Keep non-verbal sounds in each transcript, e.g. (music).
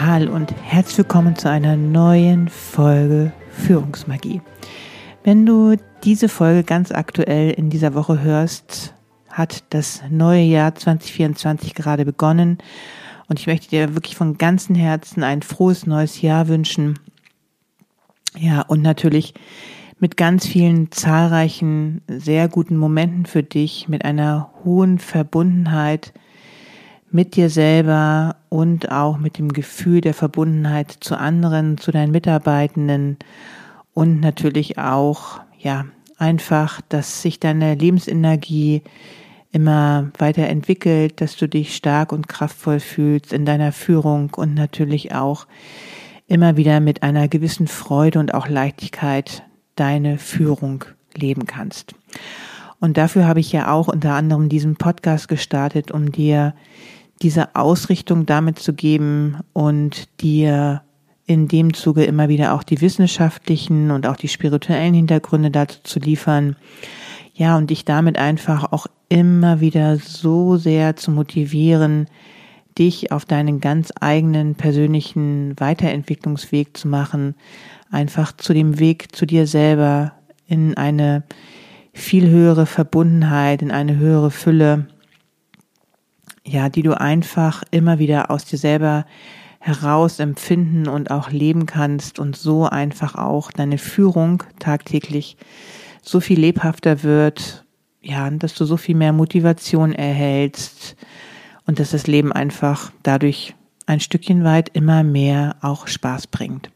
Hallo und herzlich willkommen zu einer neuen Folge Führungsmagie. Wenn du diese Folge ganz aktuell in dieser Woche hörst, hat das neue Jahr 2024 gerade begonnen und ich möchte dir wirklich von ganzem Herzen ein frohes neues Jahr wünschen. Ja, und natürlich mit ganz vielen zahlreichen, sehr guten Momenten für dich, mit einer hohen Verbundenheit mit dir selber und auch mit dem Gefühl der Verbundenheit zu anderen, zu deinen Mitarbeitenden und natürlich auch, ja, einfach, dass sich deine Lebensenergie immer weiter entwickelt, dass du dich stark und kraftvoll fühlst in deiner Führung und natürlich auch immer wieder mit einer gewissen Freude und auch Leichtigkeit deine Führung leben kannst. Und dafür habe ich ja auch unter anderem diesen Podcast gestartet, um dir diese Ausrichtung damit zu geben und dir in dem Zuge immer wieder auch die wissenschaftlichen und auch die spirituellen Hintergründe dazu zu liefern. Ja, und dich damit einfach auch immer wieder so sehr zu motivieren, dich auf deinen ganz eigenen persönlichen Weiterentwicklungsweg zu machen, einfach zu dem Weg zu dir selber in eine viel höhere Verbundenheit, in eine höhere Fülle, ja, die du einfach immer wieder aus dir selber heraus empfinden und auch leben kannst und so einfach auch deine Führung tagtäglich so viel lebhafter wird, ja, dass du so viel mehr Motivation erhältst und dass das Leben einfach dadurch ein Stückchen weit immer mehr auch Spaß bringt.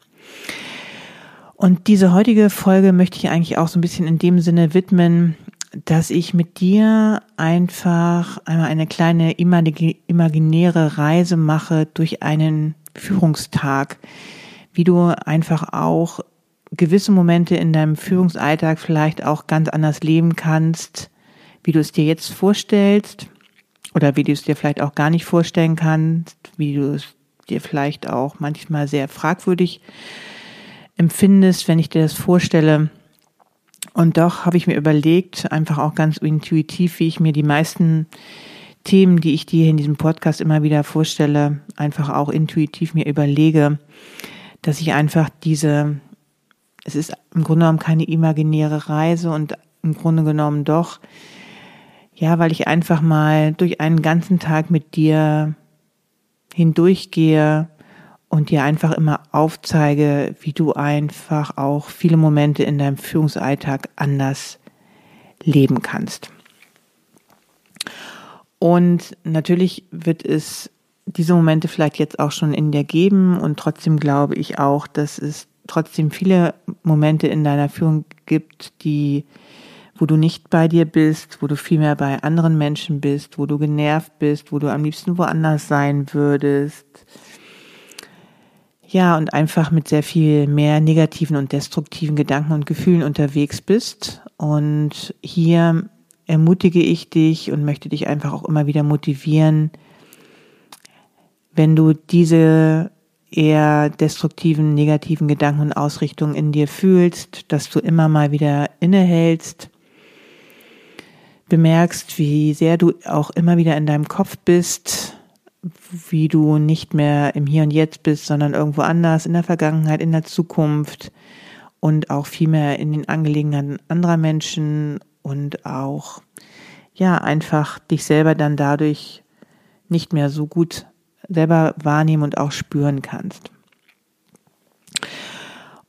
Und diese heutige Folge möchte ich eigentlich auch so ein bisschen in dem Sinne widmen, dass ich mit dir einfach einmal eine kleine imaginäre Reise mache durch einen Führungstag, wie du einfach auch gewisse Momente in deinem Führungsalltag vielleicht auch ganz anders leben kannst, wie du es dir jetzt vorstellst oder wie du es dir vielleicht auch gar nicht vorstellen kannst, wie du es dir vielleicht auch manchmal sehr fragwürdig empfindest, wenn ich dir das vorstelle. Und doch habe ich mir überlegt, einfach auch ganz intuitiv, wie ich mir die meisten Themen, die ich dir in diesem Podcast immer wieder vorstelle, einfach auch intuitiv mir überlege, dass ich einfach diese, es ist im Grunde genommen keine imaginäre Reise und im Grunde genommen doch, ja, weil ich einfach mal durch einen ganzen Tag mit dir hindurchgehe, und dir einfach immer aufzeige, wie du einfach auch viele Momente in deinem Führungsalltag anders leben kannst. Und natürlich wird es diese Momente vielleicht jetzt auch schon in dir geben und trotzdem glaube ich auch, dass es trotzdem viele Momente in deiner Führung gibt, die wo du nicht bei dir bist, wo du vielmehr bei anderen Menschen bist, wo du genervt bist, wo du am liebsten woanders sein würdest, ja, und einfach mit sehr viel mehr negativen und destruktiven Gedanken und Gefühlen unterwegs bist. Und hier ermutige ich dich und möchte dich einfach auch immer wieder motivieren, wenn du diese eher destruktiven, negativen Gedanken und Ausrichtungen in dir fühlst, dass du immer mal wieder innehältst, bemerkst, wie sehr du auch immer wieder in deinem Kopf bist, wie du nicht mehr im Hier und Jetzt bist, sondern irgendwo anders, in der Vergangenheit, in der Zukunft und auch viel mehr in den Angelegenheiten anderer Menschen und auch, ja, einfach dich selber dann dadurch nicht mehr so gut selber wahrnehmen und auch spüren kannst.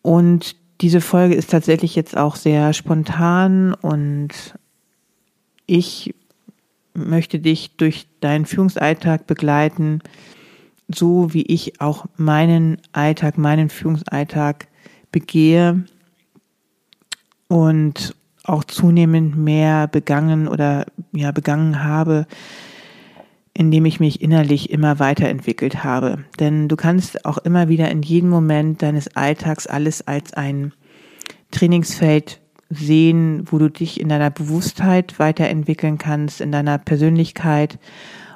Und diese Folge ist tatsächlich jetzt auch sehr spontan und ich möchte dich durch deinen Führungsalltag begleiten, so wie ich auch meinen Alltag, meinen Führungsalltag begehe und auch zunehmend mehr begangen oder ja begangen habe, indem ich mich innerlich immer weiterentwickelt habe. Denn du kannst auch immer wieder in jedem Moment deines Alltags alles als ein Trainingsfeld sehen, wo du dich in deiner Bewusstheit weiterentwickeln kannst, in deiner Persönlichkeit.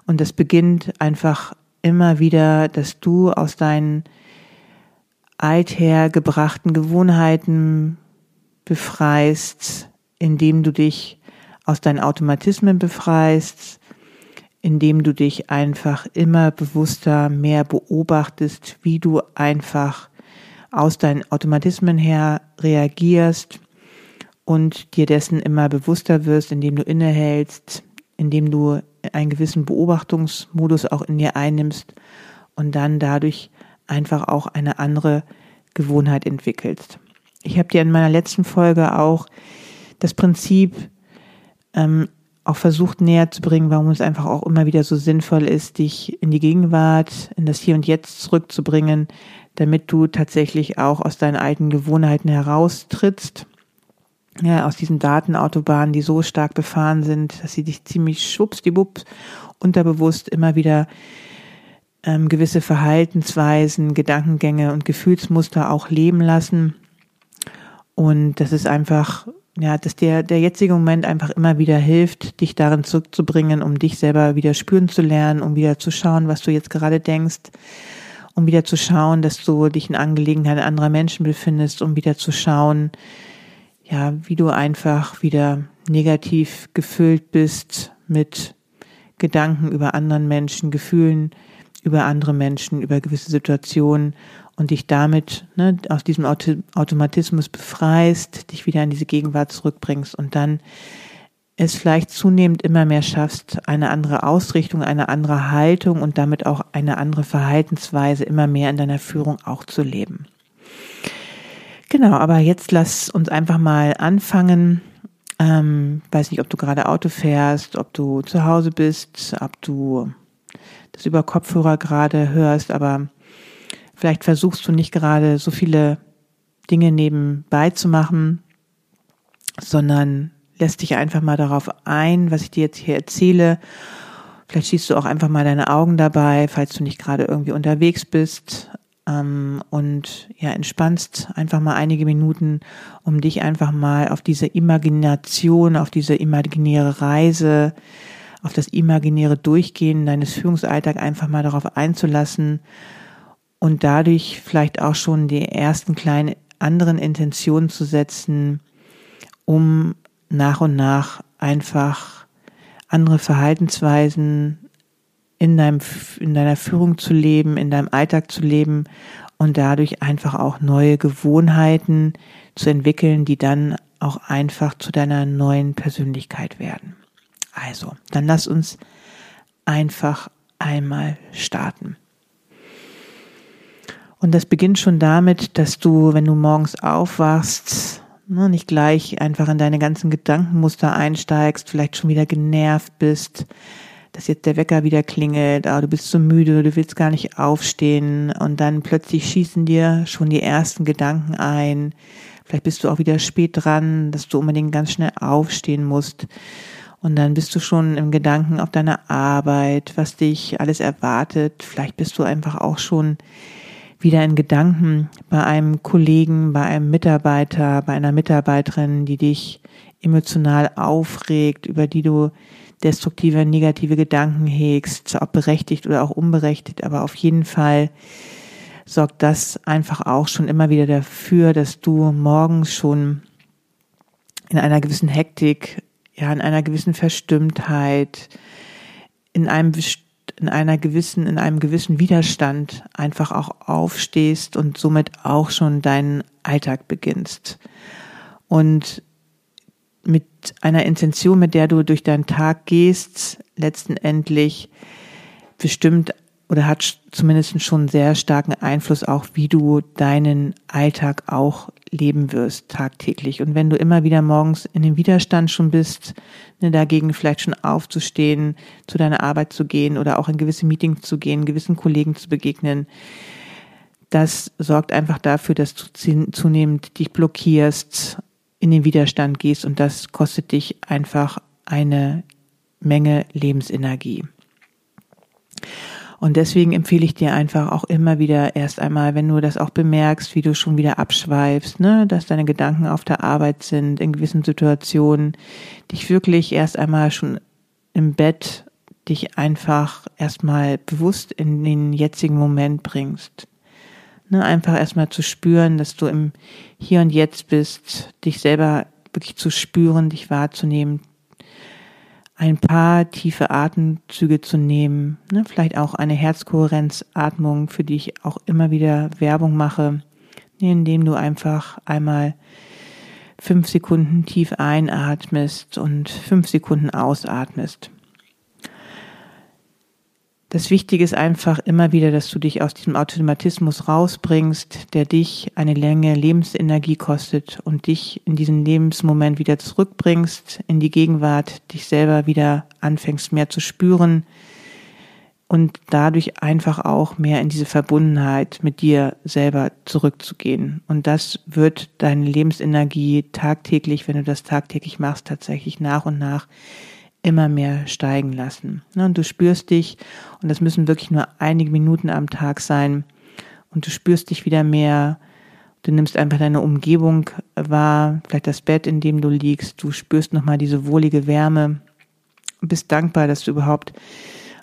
Und das beginnt einfach immer wieder, dass du aus deinen althergebrachten Gewohnheiten befreist, indem du dich aus deinen Automatismen befreist, indem du dich einfach immer bewusster mehr beobachtest, wie du einfach aus deinen Automatismen her reagierst und dir dessen immer bewusster wirst, indem du innehältst, indem du einen gewissen Beobachtungsmodus auch in dir einnimmst und dann dadurch einfach auch eine andere Gewohnheit entwickelst. Ich habe dir in meiner letzten Folge auch das Prinzip ähm, auch versucht näher zu bringen, warum es einfach auch immer wieder so sinnvoll ist, dich in die Gegenwart, in das Hier und Jetzt zurückzubringen, damit du tatsächlich auch aus deinen alten Gewohnheiten heraustrittst, ja, aus diesen Datenautobahnen, die so stark befahren sind, dass sie dich ziemlich schwuppsdiwupps unterbewusst immer wieder ähm, gewisse Verhaltensweisen, Gedankengänge und Gefühlsmuster auch leben lassen. Und das ist einfach ja, dass der, der jetzige Moment einfach immer wieder hilft, dich darin zurückzubringen, um dich selber wieder spüren zu lernen, um wieder zu schauen, was du jetzt gerade denkst, um wieder zu schauen, dass du dich in Angelegenheiten anderer Menschen befindest, um wieder zu schauen, ja, wie du einfach wieder negativ gefüllt bist mit Gedanken über anderen Menschen, Gefühlen über andere Menschen, über gewisse Situationen und dich damit ne, aus diesem Automatismus befreist, dich wieder in diese Gegenwart zurückbringst und dann es vielleicht zunehmend immer mehr schaffst, eine andere Ausrichtung, eine andere Haltung und damit auch eine andere Verhaltensweise immer mehr in deiner Führung auch zu leben. Genau, aber jetzt lass uns einfach mal anfangen. Ähm, weiß nicht, ob du gerade Auto fährst, ob du zu Hause bist, ob du das über Kopfhörer gerade hörst, aber Vielleicht versuchst du nicht gerade so viele Dinge nebenbei zu machen, sondern lässt dich einfach mal darauf ein, was ich dir jetzt hier erzähle. Vielleicht schließt du auch einfach mal deine Augen dabei, falls du nicht gerade irgendwie unterwegs bist. Ähm, und ja, entspannst einfach mal einige Minuten, um dich einfach mal auf diese Imagination, auf diese imaginäre Reise, auf das imaginäre Durchgehen deines Führungsalltags einfach mal darauf einzulassen und dadurch vielleicht auch schon die ersten kleinen anderen Intentionen zu setzen, um nach und nach einfach andere Verhaltensweisen in deinem, in deiner Führung zu leben, in deinem Alltag zu leben und dadurch einfach auch neue Gewohnheiten zu entwickeln, die dann auch einfach zu deiner neuen Persönlichkeit werden. Also, dann lass uns einfach einmal starten. Und das beginnt schon damit, dass du, wenn du morgens aufwachst, ne, nicht gleich einfach in deine ganzen Gedankenmuster einsteigst, vielleicht schon wieder genervt bist, dass jetzt der Wecker wieder klingelt, aber du bist so müde, du willst gar nicht aufstehen und dann plötzlich schießen dir schon die ersten Gedanken ein. Vielleicht bist du auch wieder spät dran, dass du unbedingt ganz schnell aufstehen musst. Und dann bist du schon im Gedanken auf deiner Arbeit, was dich alles erwartet. Vielleicht bist du einfach auch schon wieder in Gedanken bei einem Kollegen, bei einem Mitarbeiter, bei einer Mitarbeiterin, die dich emotional aufregt, über die du destruktive, negative Gedanken hegst, ob berechtigt oder auch unberechtigt, aber auf jeden Fall sorgt das einfach auch schon immer wieder dafür, dass du morgens schon in einer gewissen Hektik, ja, in einer gewissen Verstimmtheit, in einem in einer gewissen, in einem gewissen Widerstand einfach auch aufstehst und somit auch schon deinen Alltag beginnst. Und mit einer Intention, mit der du durch deinen Tag gehst, letzten Endlich bestimmt oder hat zumindest schon sehr starken Einfluss auch, wie du deinen Alltag auch leben wirst tagtäglich. Und wenn du immer wieder morgens in den Widerstand schon bist, ne, dagegen vielleicht schon aufzustehen, zu deiner Arbeit zu gehen oder auch in gewisse Meetings zu gehen, gewissen Kollegen zu begegnen, das sorgt einfach dafür, dass du zunehmend dich blockierst, in den Widerstand gehst und das kostet dich einfach eine Menge Lebensenergie. Und deswegen empfehle ich dir einfach auch immer wieder erst einmal, wenn du das auch bemerkst, wie du schon wieder abschweifst, ne, dass deine Gedanken auf der Arbeit sind, in gewissen Situationen, dich wirklich erst einmal schon im Bett dich einfach erstmal bewusst in den jetzigen Moment bringst. Ne, einfach erstmal zu spüren, dass du im Hier und Jetzt bist, dich selber wirklich zu spüren, dich wahrzunehmen, ein paar tiefe Atemzüge zu nehmen, ne, vielleicht auch eine Herzkohärenzatmung, für die ich auch immer wieder Werbung mache, indem du einfach einmal fünf Sekunden tief einatmest und fünf Sekunden ausatmest. Das Wichtige ist einfach immer wieder, dass du dich aus diesem Automatismus rausbringst, der dich eine Länge Lebensenergie kostet und dich in diesen Lebensmoment wieder zurückbringst, in die Gegenwart, dich selber wieder anfängst mehr zu spüren und dadurch einfach auch mehr in diese Verbundenheit mit dir selber zurückzugehen. Und das wird deine Lebensenergie tagtäglich, wenn du das tagtäglich machst, tatsächlich nach und nach immer mehr steigen lassen. Ne, und du spürst dich, und das müssen wirklich nur einige Minuten am Tag sein, und du spürst dich wieder mehr, du nimmst einfach deine Umgebung wahr, vielleicht das Bett, in dem du liegst, du spürst nochmal diese wohlige Wärme, bist dankbar, dass du überhaupt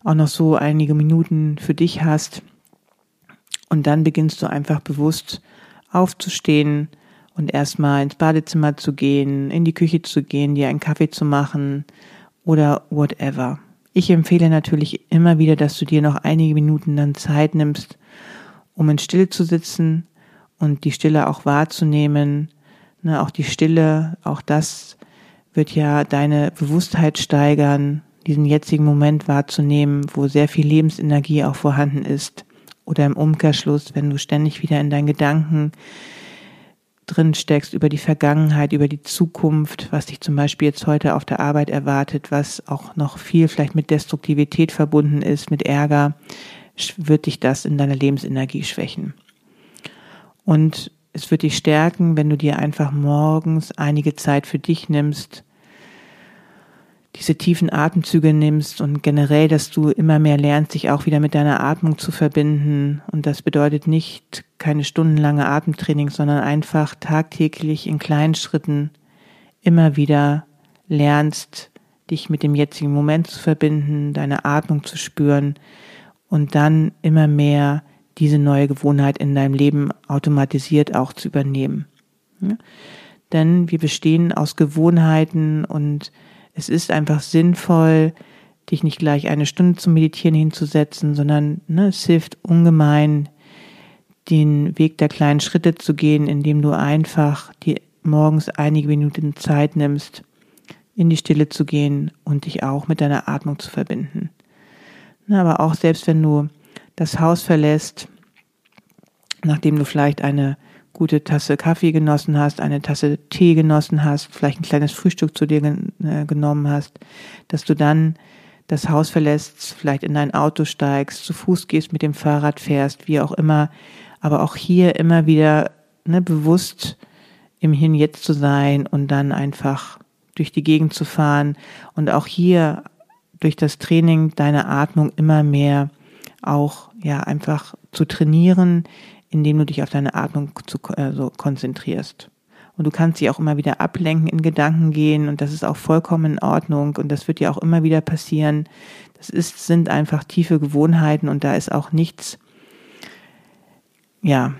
auch noch so einige Minuten für dich hast. Und dann beginnst du einfach bewusst aufzustehen und erstmal ins Badezimmer zu gehen, in die Küche zu gehen, dir einen Kaffee zu machen, oder whatever. Ich empfehle natürlich immer wieder, dass du dir noch einige Minuten dann Zeit nimmst, um in Stille zu sitzen und die Stille auch wahrzunehmen. Ne, auch die Stille, auch das wird ja deine Bewusstheit steigern, diesen jetzigen Moment wahrzunehmen, wo sehr viel Lebensenergie auch vorhanden ist. Oder im Umkehrschluss, wenn du ständig wieder in deinen Gedanken drin steckst, über die Vergangenheit, über die Zukunft, was dich zum Beispiel jetzt heute auf der Arbeit erwartet, was auch noch viel vielleicht mit Destruktivität verbunden ist, mit Ärger, wird dich das in deiner Lebensenergie schwächen. Und es wird dich stärken, wenn du dir einfach morgens einige Zeit für dich nimmst, diese tiefen Atemzüge nimmst und generell, dass du immer mehr lernst, dich auch wieder mit deiner Atmung zu verbinden. Und das bedeutet nicht keine stundenlange Atemtraining, sondern einfach tagtäglich in kleinen Schritten immer wieder lernst, dich mit dem jetzigen Moment zu verbinden, deine Atmung zu spüren und dann immer mehr diese neue Gewohnheit in deinem Leben automatisiert auch zu übernehmen. Ja? Denn wir bestehen aus Gewohnheiten und es ist einfach sinnvoll, dich nicht gleich eine Stunde zum Meditieren hinzusetzen, sondern ne, es hilft ungemein, den Weg der kleinen Schritte zu gehen, indem du einfach dir morgens einige Minuten Zeit nimmst, in die Stille zu gehen und dich auch mit deiner Atmung zu verbinden. Aber auch selbst wenn du das Haus verlässt, nachdem du vielleicht eine gute Tasse Kaffee genossen hast, eine Tasse Tee genossen hast, vielleicht ein kleines Frühstück zu dir äh, genommen hast, dass du dann das Haus verlässt, vielleicht in dein Auto steigst, zu Fuß gehst, mit dem Fahrrad fährst, wie auch immer, aber auch hier immer wieder ne, bewusst im Hin jetzt zu sein und dann einfach durch die Gegend zu fahren und auch hier durch das Training deine Atmung immer mehr auch ja einfach zu trainieren, indem du dich auf deine Atmung zu, äh, so konzentrierst. Und du kannst sie auch immer wieder ablenken, in Gedanken gehen und das ist auch vollkommen in Ordnung und das wird dir auch immer wieder passieren. Das ist, sind einfach tiefe Gewohnheiten und da ist auch nichts, ja,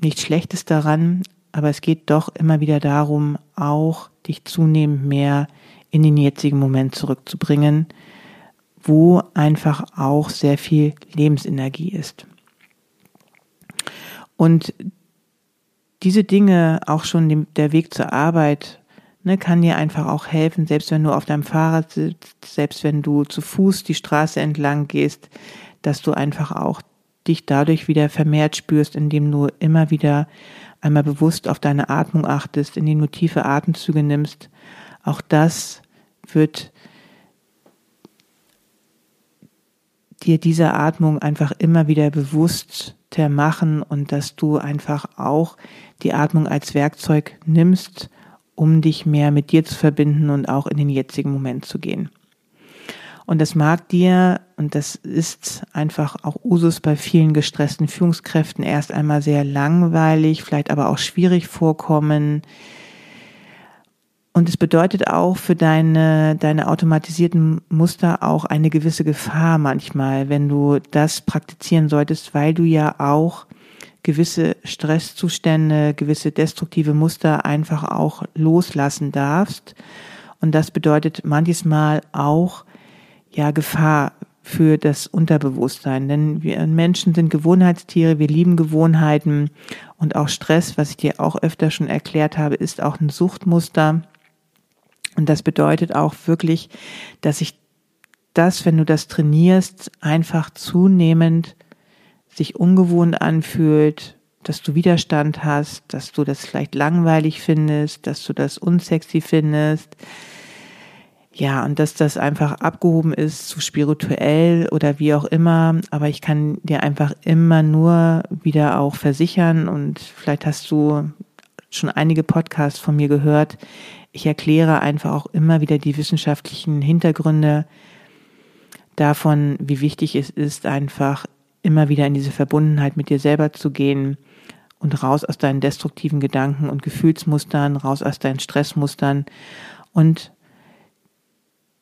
nichts Schlechtes daran, aber es geht doch immer wieder darum, auch dich zunehmend mehr in den jetzigen Moment zurückzubringen, wo einfach auch sehr viel Lebensenergie ist. Und diese Dinge, auch schon der Weg zur Arbeit, ne, kann dir einfach auch helfen, selbst wenn du auf deinem Fahrrad sitzt, selbst wenn du zu Fuß die Straße entlang gehst, dass du einfach auch dich dadurch wieder vermehrt spürst, indem du immer wieder einmal bewusst auf deine Atmung achtest, indem du tiefe Atemzüge nimmst. Auch das wird dir diese Atmung einfach immer wieder bewusster machen und dass du einfach auch die Atmung als Werkzeug nimmst, um dich mehr mit dir zu verbinden und auch in den jetzigen Moment zu gehen. Und das mag dir, und das ist einfach auch Usus bei vielen gestressten Führungskräften, erst einmal sehr langweilig, vielleicht aber auch schwierig vorkommen. Und es bedeutet auch für deine, deine automatisierten Muster auch eine gewisse Gefahr manchmal, wenn du das praktizieren solltest, weil du ja auch gewisse Stresszustände, gewisse destruktive Muster einfach auch loslassen darfst. Und das bedeutet manches Mal auch, ja, Gefahr für das Unterbewusstsein. Denn wir Menschen sind Gewohnheitstiere, wir lieben Gewohnheiten und auch Stress, was ich dir auch öfter schon erklärt habe, ist auch ein Suchtmuster. Und das bedeutet auch wirklich, dass sich das, wenn du das trainierst, einfach zunehmend sich ungewohnt anfühlt, dass du Widerstand hast, dass du das vielleicht langweilig findest, dass du das unsexy findest, ja, und dass das einfach abgehoben ist, zu spirituell oder wie auch immer. Aber ich kann dir einfach immer nur wieder auch versichern und vielleicht hast du schon einige Podcasts von mir gehört. Ich erkläre einfach auch immer wieder die wissenschaftlichen Hintergründe davon, wie wichtig es ist, einfach immer wieder in diese Verbundenheit mit dir selber zu gehen und raus aus deinen destruktiven Gedanken und Gefühlsmustern, raus aus deinen Stressmustern und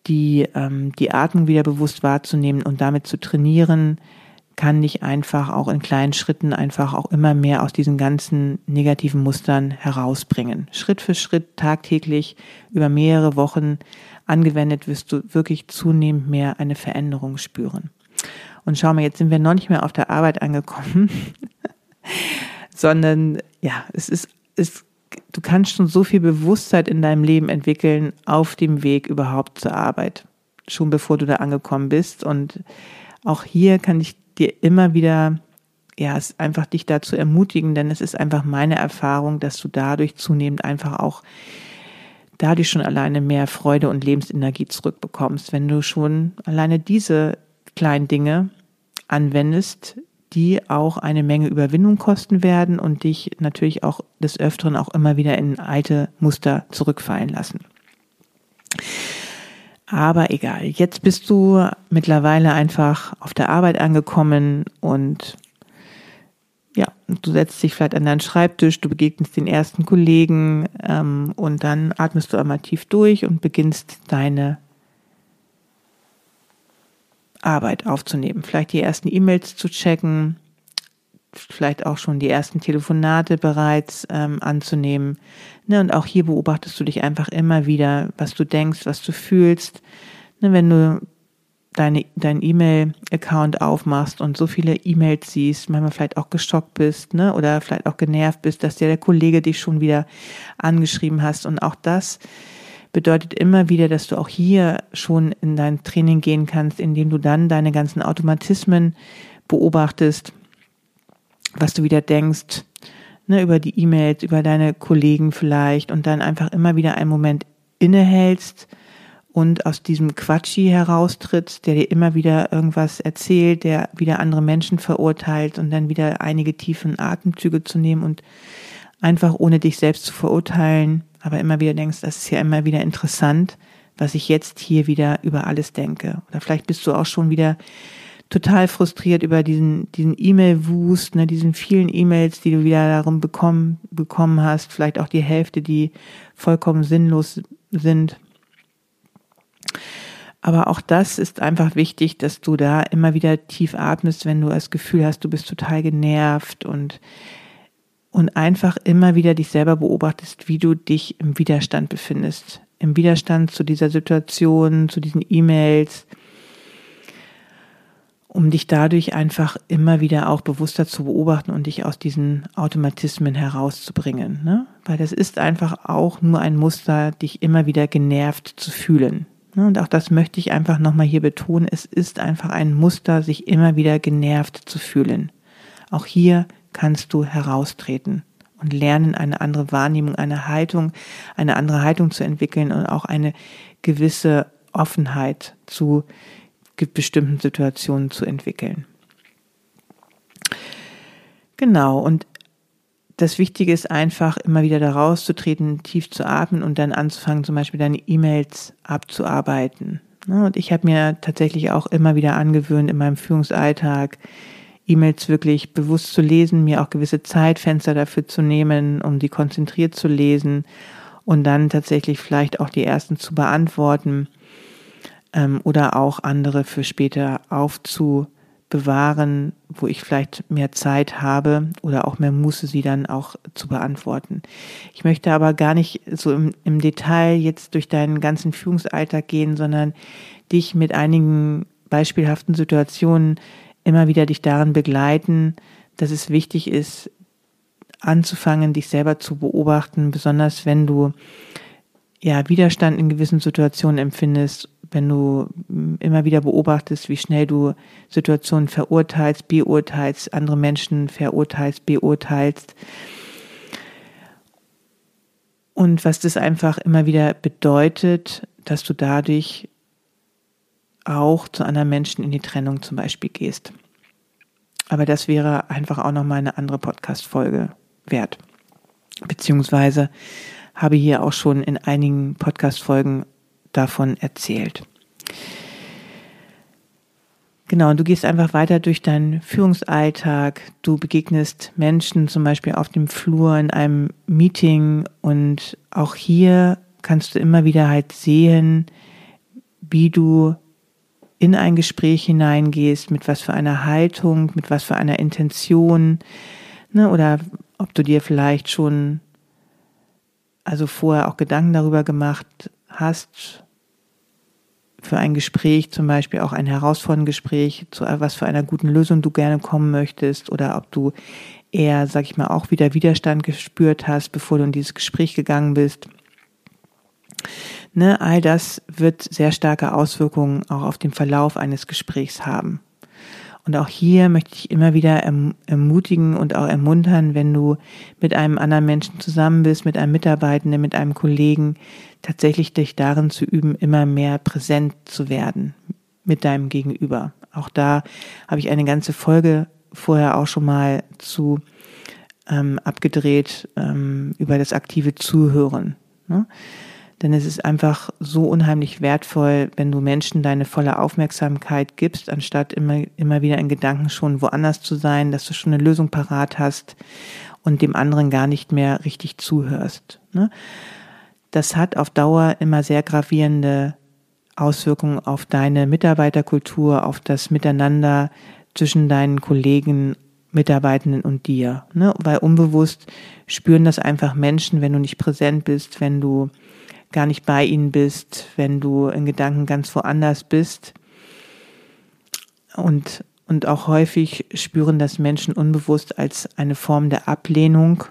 die, ähm, die Atmung wieder bewusst wahrzunehmen und damit zu trainieren, kann dich einfach auch in kleinen Schritten einfach auch immer mehr aus diesen ganzen negativen Mustern herausbringen. Schritt für Schritt, tagtäglich, über mehrere Wochen angewendet, wirst du wirklich zunehmend mehr eine Veränderung spüren. Und schau mal, jetzt sind wir noch nicht mehr auf der Arbeit angekommen, (laughs) sondern ja, es ist, es du kannst schon so viel Bewusstheit in deinem Leben entwickeln auf dem Weg überhaupt zur Arbeit, schon bevor du da angekommen bist. Und auch hier kann ich dir immer wieder, ja, es einfach dich dazu ermutigen, denn es ist einfach meine Erfahrung, dass du dadurch zunehmend einfach auch dadurch schon alleine mehr Freude und Lebensenergie zurückbekommst, wenn du schon alleine diese kleinen Dinge anwendest, die auch eine Menge Überwindung kosten werden und dich natürlich auch des Öfteren auch immer wieder in alte Muster zurückfallen lassen. Aber egal, jetzt bist du mittlerweile einfach auf der Arbeit angekommen und ja, du setzt dich vielleicht an deinen Schreibtisch, du begegnest den ersten Kollegen ähm, und dann atmest du einmal tief durch und beginnst deine Arbeit aufzunehmen, vielleicht die ersten E-Mails zu checken, vielleicht auch schon die ersten Telefonate bereits ähm, anzunehmen. Ne, und auch hier beobachtest du dich einfach immer wieder, was du denkst, was du fühlst. Ne, wenn du deine, dein E-Mail-Account aufmachst und so viele E-Mails siehst, manchmal vielleicht auch geschockt bist, ne, oder vielleicht auch genervt bist, dass dir der Kollege dich schon wieder angeschrieben hast. Und auch das bedeutet immer wieder, dass du auch hier schon in dein Training gehen kannst, indem du dann deine ganzen Automatismen beobachtest, was du wieder denkst, ne, über die E-Mails, über deine Kollegen vielleicht und dann einfach immer wieder einen Moment innehältst und aus diesem Quatschi heraustrittst, der dir immer wieder irgendwas erzählt, der wieder andere Menschen verurteilt und dann wieder einige tiefen Atemzüge zu nehmen und einfach ohne dich selbst zu verurteilen, aber immer wieder denkst, das ist ja immer wieder interessant, was ich jetzt hier wieder über alles denke. Oder vielleicht bist du auch schon wieder total frustriert über diesen diesen E-Mail-Wust, ne, diesen vielen E-Mails, die du wieder darum bekommen bekommen hast, vielleicht auch die Hälfte, die vollkommen sinnlos sind. Aber auch das ist einfach wichtig, dass du da immer wieder tief atmest, wenn du das Gefühl hast, du bist total genervt und und einfach immer wieder dich selber beobachtest, wie du dich im Widerstand befindest. Im Widerstand zu dieser Situation, zu diesen E-Mails, um dich dadurch einfach immer wieder auch bewusster zu beobachten und dich aus diesen Automatismen herauszubringen. Ne? Weil das ist einfach auch nur ein Muster, dich immer wieder genervt zu fühlen. Ne, und auch das möchte ich einfach nochmal hier betonen. Es ist einfach ein Muster, sich immer wieder genervt zu fühlen. Auch hier kannst du heraustreten und lernen, eine andere Wahrnehmung, eine Haltung, eine andere Haltung zu entwickeln und auch eine gewisse Offenheit zu bestimmten Situationen zu entwickeln. Genau, und das Wichtige ist einfach, immer wieder da rauszutreten, tief zu atmen und dann anzufangen, zum Beispiel deine E-Mails abzuarbeiten. Ne, und ich habe mir tatsächlich auch immer wieder angewöhnt, in meinem Führungsalltag E-Mails wirklich bewusst zu lesen, mir auch gewisse Zeitfenster dafür zu nehmen, um die konzentriert zu lesen und dann tatsächlich vielleicht auch die ersten zu beantworten ähm, oder auch andere für später aufzunehmen bewahren, wo ich vielleicht mehr Zeit habe oder auch mehr Muße, sie dann auch zu beantworten. Ich möchte aber gar nicht so im, im Detail jetzt durch deinen ganzen Führungsalltag gehen, sondern dich mit einigen beispielhaften Situationen immer wieder dich darin begleiten, dass es wichtig ist, anzufangen, dich selber zu beobachten, besonders wenn du ja Widerstand in gewissen Situationen empfindest wenn du mm, immer wieder beobachtest, wie schnell du Situationen verurteilst, beurteilst, andere Menschen verurteilst, beurteilst. Und was das einfach immer wieder bedeutet, dass du dadurch auch zu anderen Menschen in die Trennung zum Beispiel gehst. Aber das wäre einfach auch nochmal eine andere Podcast-Folge wert. Beziehungsweise habe hier auch schon in einigen Podcast-Folgen davon erzählt. Genau, und du gehst einfach weiter durch deinen Führungsalltag. Du begegnest Menschen zum Beispiel auf dem Flur in einem Meeting und auch hier kannst du immer wieder halt sehen, wie du in ein Gespräch hineingehst, mit was für einer Haltung, mit was für einer Intention, ne, oder ob du dir vielleicht schon also vorher auch Gedanken darüber gemacht hast, für ein Gespräch, zum Beispiel auch ein herausforderndes Gespräch, zu was für einer guten Lösung du gerne kommen möchtest oder ob du eher, sag ich mal, auch wieder Widerstand gespürt hast, bevor du in dieses Gespräch gegangen bist. Ne, all das wird sehr starke Auswirkungen auch auf den Verlauf eines Gesprächs haben. Und auch hier möchte ich immer wieder ermutigen und auch ermuntern, wenn du mit einem anderen Menschen zusammen bist, mit einem Mitarbeitenden, mit einem Kollegen, tatsächlich dich darin zu üben, immer mehr präsent zu werden mit deinem Gegenüber. Auch da habe ich eine ganze Folge vorher auch schon mal zu ähm, abgedreht ähm, über das aktive Zuhören. Ne? Denn es ist einfach so unheimlich wertvoll, wenn du Menschen deine volle Aufmerksamkeit gibst, anstatt immer, immer wieder in Gedanken schon woanders zu sein, dass du schon eine Lösung parat hast und dem anderen gar nicht mehr richtig zuhörst. Ne? Das hat auf Dauer immer sehr gravierende Auswirkungen auf deine Mitarbeiterkultur, auf das Miteinander zwischen deinen Kollegen, Mitarbeitenden und dir. Ne? Weil unbewusst spüren das einfach Menschen, wenn du nicht präsent bist, wenn du gar nicht bei ihnen bist, wenn du in Gedanken ganz woanders bist. Und, und auch häufig spüren das Menschen unbewusst als eine Form der Ablehnung,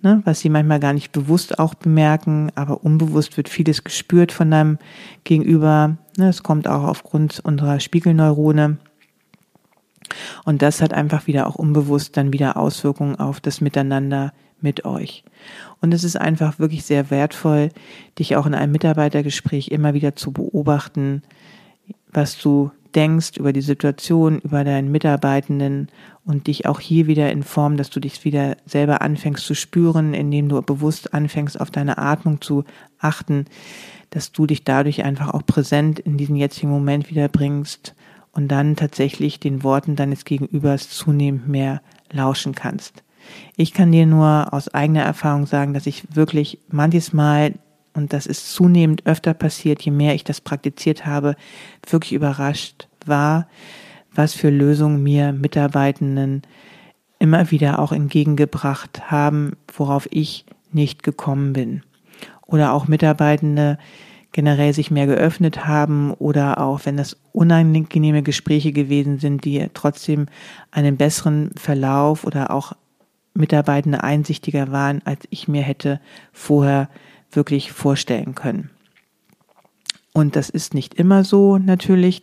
ne, was sie manchmal gar nicht bewusst auch bemerken, aber unbewusst wird vieles gespürt von deinem Gegenüber. Ne, es kommt auch aufgrund unserer Spiegelneurone. Und das hat einfach wieder auch unbewusst dann wieder Auswirkungen auf das Miteinander mit euch. Und es ist einfach wirklich sehr wertvoll, dich auch in einem Mitarbeitergespräch immer wieder zu beobachten, was du denkst über die Situation, über deinen Mitarbeitenden und dich auch hier wieder in Form, dass du dich wieder selber anfängst zu spüren, indem du bewusst anfängst, auf deine Atmung zu achten, dass du dich dadurch einfach auch präsent in diesen jetzigen Moment wieder bringst und dann tatsächlich den Worten deines Gegenübers zunehmend mehr lauschen kannst. Ich kann dir nur aus eigener Erfahrung sagen, dass ich wirklich manches Mal, und das ist zunehmend öfter passiert, je mehr ich das praktiziert habe, wirklich überrascht war, was für Lösungen mir Mitarbeitenden immer wieder auch entgegengebracht haben, worauf ich nicht gekommen bin. Oder auch Mitarbeitende generell sich mehr geöffnet haben oder auch wenn das unangenehme Gespräche gewesen sind, die trotzdem einen besseren Verlauf oder auch Mitarbeitende einsichtiger waren, als ich mir hätte vorher wirklich vorstellen können. Und das ist nicht immer so natürlich.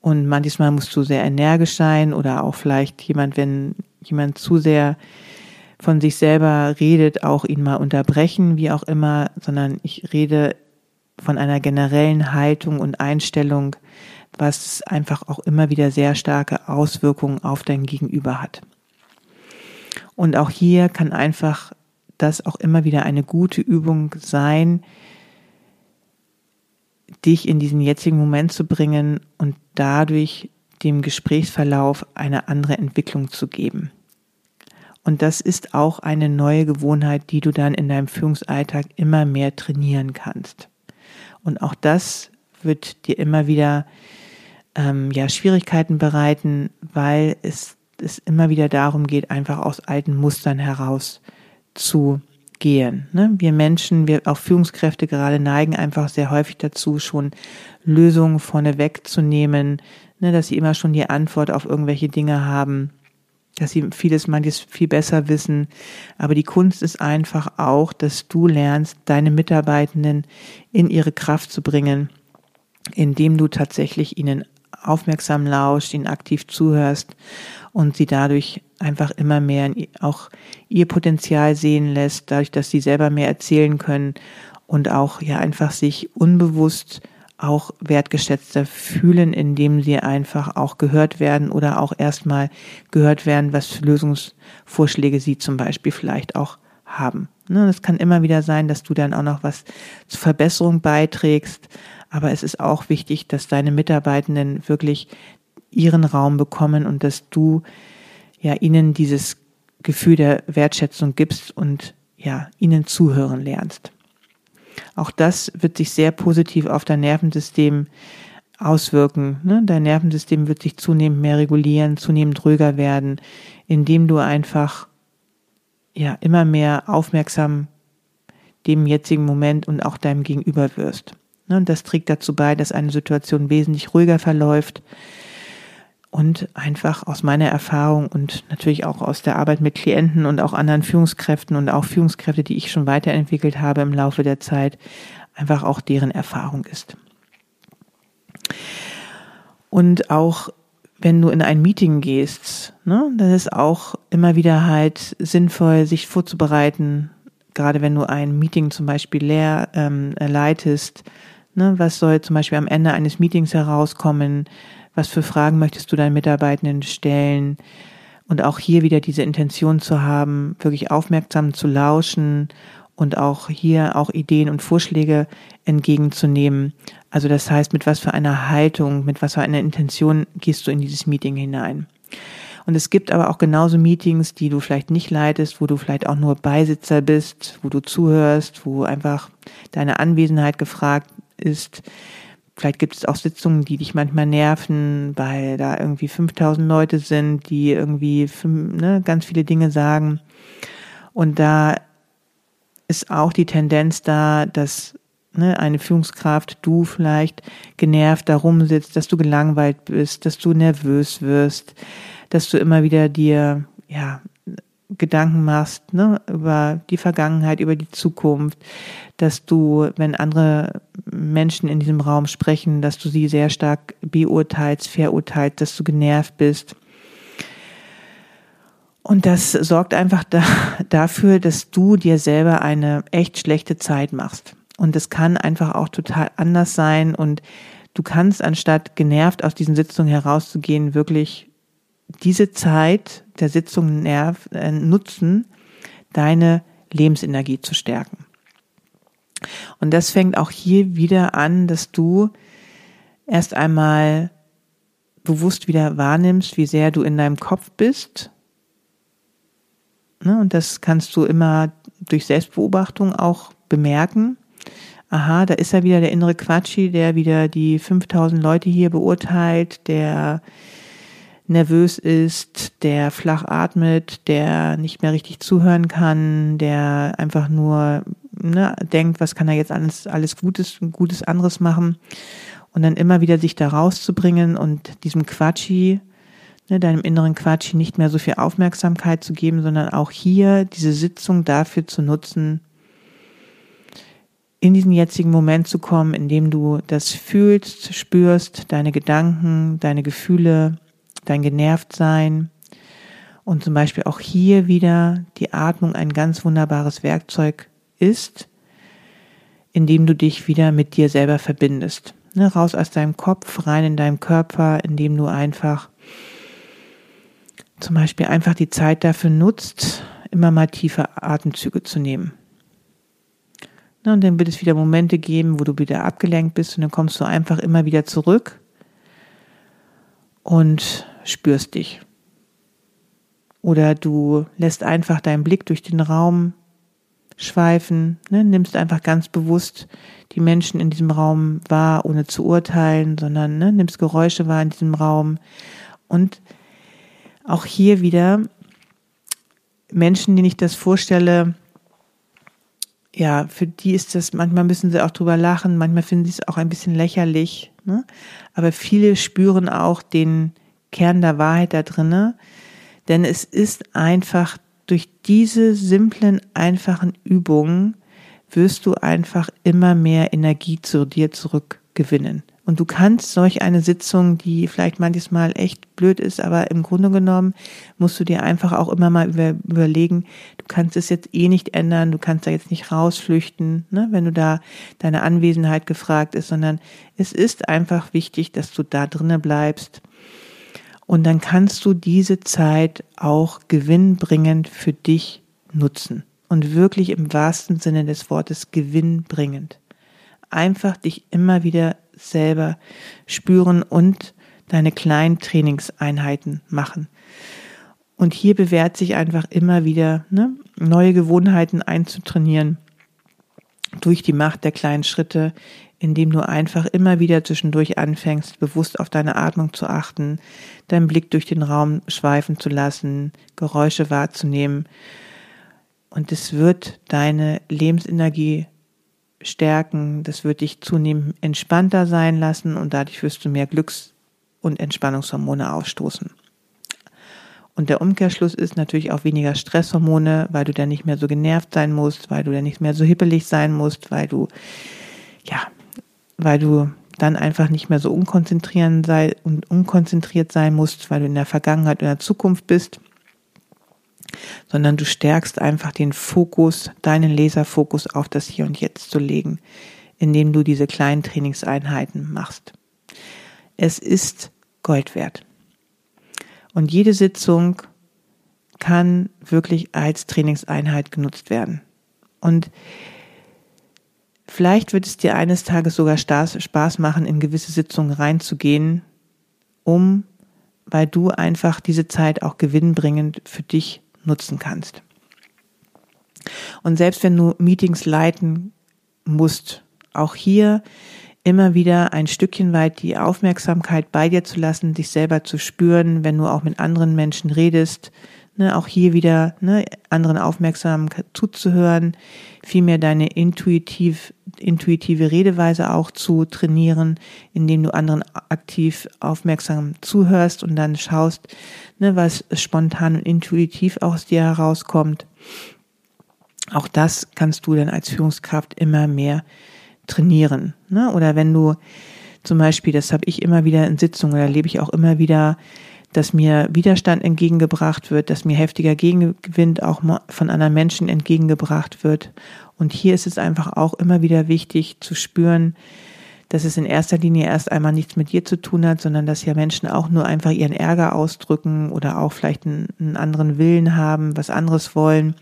Und manchmal musst du sehr energisch sein oder auch vielleicht jemand, wenn jemand zu sehr von sich selber redet, auch ihn mal unterbrechen, wie auch immer, sondern ich rede von einer generellen Haltung und Einstellung, was einfach auch immer wieder sehr starke Auswirkungen auf dein Gegenüber hat. Und auch hier kann einfach das auch immer wieder eine gute Übung sein, dich in diesen jetzigen Moment zu bringen und dadurch dem Gesprächsverlauf eine andere Entwicklung zu geben. Und das ist auch eine neue Gewohnheit, die du dann in deinem Führungsalltag immer mehr trainieren kannst. Und auch das wird dir immer wieder ähm, ja, Schwierigkeiten bereiten, weil es, es immer wieder darum geht, einfach aus alten Mustern heraus zu gehen. Ne? Wir Menschen, wir auch Führungskräfte gerade neigen einfach sehr häufig dazu, schon Lösungen vorneweg zu nehmen, ne, dass sie immer schon die Antwort auf irgendwelche Dinge haben dass sie vieles manches viel besser wissen. Aber die Kunst ist einfach auch, dass du lernst, deine Mitarbeitenden in ihre Kraft zu bringen, indem du tatsächlich ihnen aufmerksam lauscht, ihnen aktiv zuhörst und sie dadurch einfach immer mehr auch ihr Potenzial sehen lässt, dadurch, dass sie selber mehr erzählen können und auch ja einfach sich unbewusst auch wertgeschätzter fühlen, indem sie einfach auch gehört werden oder auch erstmal gehört werden, was für Lösungsvorschläge sie zum Beispiel vielleicht auch haben. Ne, es kann immer wieder sein, dass du dann auch noch was zur Verbesserung beiträgst, aber es ist auch wichtig, dass deine Mitarbeitenden wirklich ihren Raum bekommen und dass du ja ihnen dieses Gefühl der Wertschätzung gibst und ja ihnen zuhören lernst. Auch das wird sich sehr positiv auf dein Nervensystem auswirken. Ne? Dein Nervensystem wird sich zunehmend mehr regulieren, zunehmend ruhiger werden, indem du einfach ja immer mehr aufmerksam dem jetzigen Moment und auch deinem Gegenüber wirst. Ne? Und das trägt dazu bei, dass eine Situation wesentlich ruhiger verläuft, und einfach aus meiner Erfahrung und natürlich auch aus der Arbeit mit Klienten und auch anderen Führungskräften und auch Führungskräfte, die ich schon weiterentwickelt habe im Laufe der Zeit, einfach auch deren Erfahrung ist. Und auch wenn du in ein Meeting gehst, ne, dann ist auch immer wieder halt sinnvoll, sich vorzubereiten, gerade wenn du ein Meeting zum Beispiel leer ähm, leitest, ne, was soll zum Beispiel am Ende eines Meetings herauskommen, was für Fragen möchtest du deinen Mitarbeitenden stellen? Und auch hier wieder diese Intention zu haben, wirklich aufmerksam zu lauschen und auch hier auch Ideen und Vorschläge entgegenzunehmen. Also das heißt, mit was für einer Haltung, mit was für einer Intention gehst du in dieses Meeting hinein. Und es gibt aber auch genauso Meetings, die du vielleicht nicht leitest, wo du vielleicht auch nur Beisitzer bist, wo du zuhörst, wo einfach deine Anwesenheit gefragt ist, Vielleicht gibt es auch Sitzungen, die dich manchmal nerven, weil da irgendwie 5000 Leute sind, die irgendwie ne, ganz viele Dinge sagen. Und da ist auch die Tendenz da, dass ne, eine Führungskraft, du vielleicht genervt da rumsitzt, dass du gelangweilt bist, dass du nervös wirst, dass du immer wieder dir ja Gedanken machst ne, über die Vergangenheit, über die Zukunft, dass du, wenn andere Menschen in diesem Raum sprechen, dass du sie sehr stark beurteilst, verurteilst, dass du genervt bist. Und das sorgt einfach da, dafür, dass du dir selber eine echt schlechte Zeit machst. Und es kann einfach auch total anders sein und du kannst anstatt genervt aus diesen Sitzungen herauszugehen, wirklich diese Zeit der Sitzung nerv, äh, nutzen, deine Lebensenergie zu stärken. Und das fängt auch hier wieder an, dass du erst einmal bewusst wieder wahrnimmst, wie sehr du in deinem Kopf bist. Ne, und das kannst du immer durch Selbstbeobachtung auch bemerken. Aha, da ist ja wieder der innere Quatschi, der wieder die 5000 Leute hier beurteilt, der nervös ist, der flach atmet, der nicht mehr richtig zuhören kann, der einfach nur ne, denkt, was kann er jetzt alles, alles Gutes, Gutes anderes machen. Und dann immer wieder sich da rauszubringen und diesem Quatschi, ne, deinem inneren Quatschi nicht mehr so viel Aufmerksamkeit zu geben, sondern auch hier diese Sitzung dafür zu nutzen, in diesen jetzigen Moment zu kommen, in dem du das fühlst, spürst, deine Gedanken, deine Gefühle, dein Genervtsein. Und zum Beispiel auch hier wieder die Atmung ein ganz wunderbares Werkzeug ist, indem du dich wieder mit dir selber verbindest. Ne, raus aus deinem Kopf, rein in deinem Körper, indem du einfach zum Beispiel einfach die Zeit dafür nutzt, immer mal tiefe Atemzüge zu nehmen. Ne, und dann wird es wieder Momente geben, wo du wieder abgelenkt bist und dann kommst du einfach immer wieder zurück und spürst dich. Oder du lässt einfach deinen Blick durch den Raum schweifen, ne, nimmst einfach ganz bewusst die Menschen in diesem Raum wahr, ohne zu urteilen, sondern ne, nimmst Geräusche wahr in diesem Raum. Und auch hier wieder Menschen, denen ich das vorstelle, ja, für die ist das, manchmal müssen sie auch drüber lachen, manchmal finden sie es auch ein bisschen lächerlich, ne? aber viele spüren auch den Kern der Wahrheit da drinne, denn es ist einfach durch diese simplen, einfachen Übungen wirst du einfach immer mehr Energie zu dir zurückgewinnen. Und du kannst solch eine Sitzung, die vielleicht manches Mal echt blöd ist, aber im Grunde genommen musst du dir einfach auch immer mal über, überlegen, du kannst es jetzt eh nicht ändern, du kannst da jetzt nicht rausflüchten, ne, wenn du da deine Anwesenheit gefragt ist, sondern es ist einfach wichtig, dass du da drinnen bleibst und dann kannst du diese Zeit auch gewinnbringend für dich nutzen. Und wirklich im wahrsten Sinne des Wortes gewinnbringend. Einfach dich immer wieder selber spüren und deine kleinen Trainingseinheiten machen. Und hier bewährt sich einfach immer wieder ne, neue Gewohnheiten einzutrainieren durch die Macht der kleinen Schritte, indem du einfach immer wieder zwischendurch anfängst, bewusst auf deine Atmung zu achten, deinen Blick durch den Raum schweifen zu lassen, Geräusche wahrzunehmen. Und es wird deine Lebensenergie stärken, das wird dich zunehmend entspannter sein lassen und dadurch wirst du mehr Glücks- und Entspannungshormone ausstoßen. Und der Umkehrschluss ist natürlich auch weniger Stresshormone, weil du dann nicht mehr so genervt sein musst, weil du dann nicht mehr so hippelig sein musst, weil du ja weil du dann einfach nicht mehr so unkonzentrieren sei und unkonzentriert sein musst, weil du in der Vergangenheit oder Zukunft bist, sondern du stärkst einfach den Fokus, deinen Laserfokus auf das Hier und Jetzt zu legen, indem du diese kleinen Trainingseinheiten machst. Es ist Gold wert. Und jede Sitzung kann wirklich als Trainingseinheit genutzt werden. Und Vielleicht wird es dir eines Tages sogar Spaß machen, in gewisse Sitzungen reinzugehen, um, weil du einfach diese Zeit auch gewinnbringend für dich nutzen kannst. Und selbst wenn du Meetings leiten musst, auch hier immer wieder ein Stückchen weit die Aufmerksamkeit bei dir zu lassen, dich selber zu spüren, wenn du auch mit anderen Menschen redest, ne, auch hier wieder ne, anderen aufmerksam zuzuhören, vielmehr deine intuitiv, intuitive Redeweise auch zu trainieren, indem du anderen aktiv aufmerksam zuhörst und dann schaust, ne, was spontan und intuitiv aus dir herauskommt. Auch das kannst du dann als Führungskraft immer mehr trainieren. Ne? Oder wenn du zum Beispiel, das habe ich immer wieder in Sitzungen, oder erlebe ich auch immer wieder, dass mir Widerstand entgegengebracht wird, dass mir heftiger Gegenwind auch von anderen Menschen entgegengebracht wird. Und hier ist es einfach auch immer wieder wichtig zu spüren, dass es in erster Linie erst einmal nichts mit dir zu tun hat, sondern dass ja Menschen auch nur einfach ihren Ärger ausdrücken oder auch vielleicht einen, einen anderen Willen haben, was anderes wollen.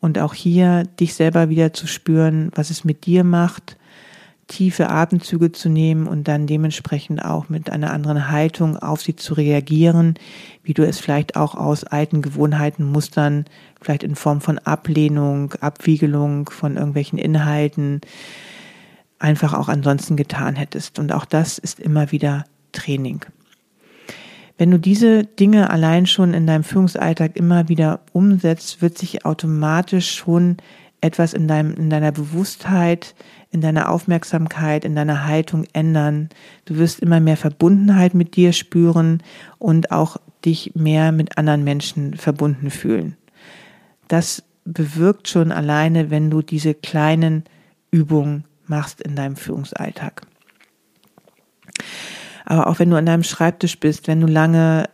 Und auch hier dich selber wieder zu spüren, was es mit dir macht, tiefe Atemzüge zu nehmen und dann dementsprechend auch mit einer anderen Haltung auf sie zu reagieren, wie du es vielleicht auch aus alten Gewohnheiten, Mustern, vielleicht in Form von Ablehnung, Abwiegelung von irgendwelchen Inhalten, einfach auch ansonsten getan hättest. Und auch das ist immer wieder Training. Wenn du diese Dinge allein schon in deinem Führungsalltag immer wieder umsetzt, wird sich automatisch schon etwas in deinem, in deiner Bewusstheit, in deiner Aufmerksamkeit, in deiner Haltung ändern. Du wirst immer mehr Verbundenheit mit dir spüren und auch dich mehr mit anderen Menschen verbunden fühlen. Das bewirkt schon alleine, wenn du diese kleinen Übung machst in deinem Führungsalltag. Aber auch wenn du an deinem Schreibtisch bist, wenn du lange,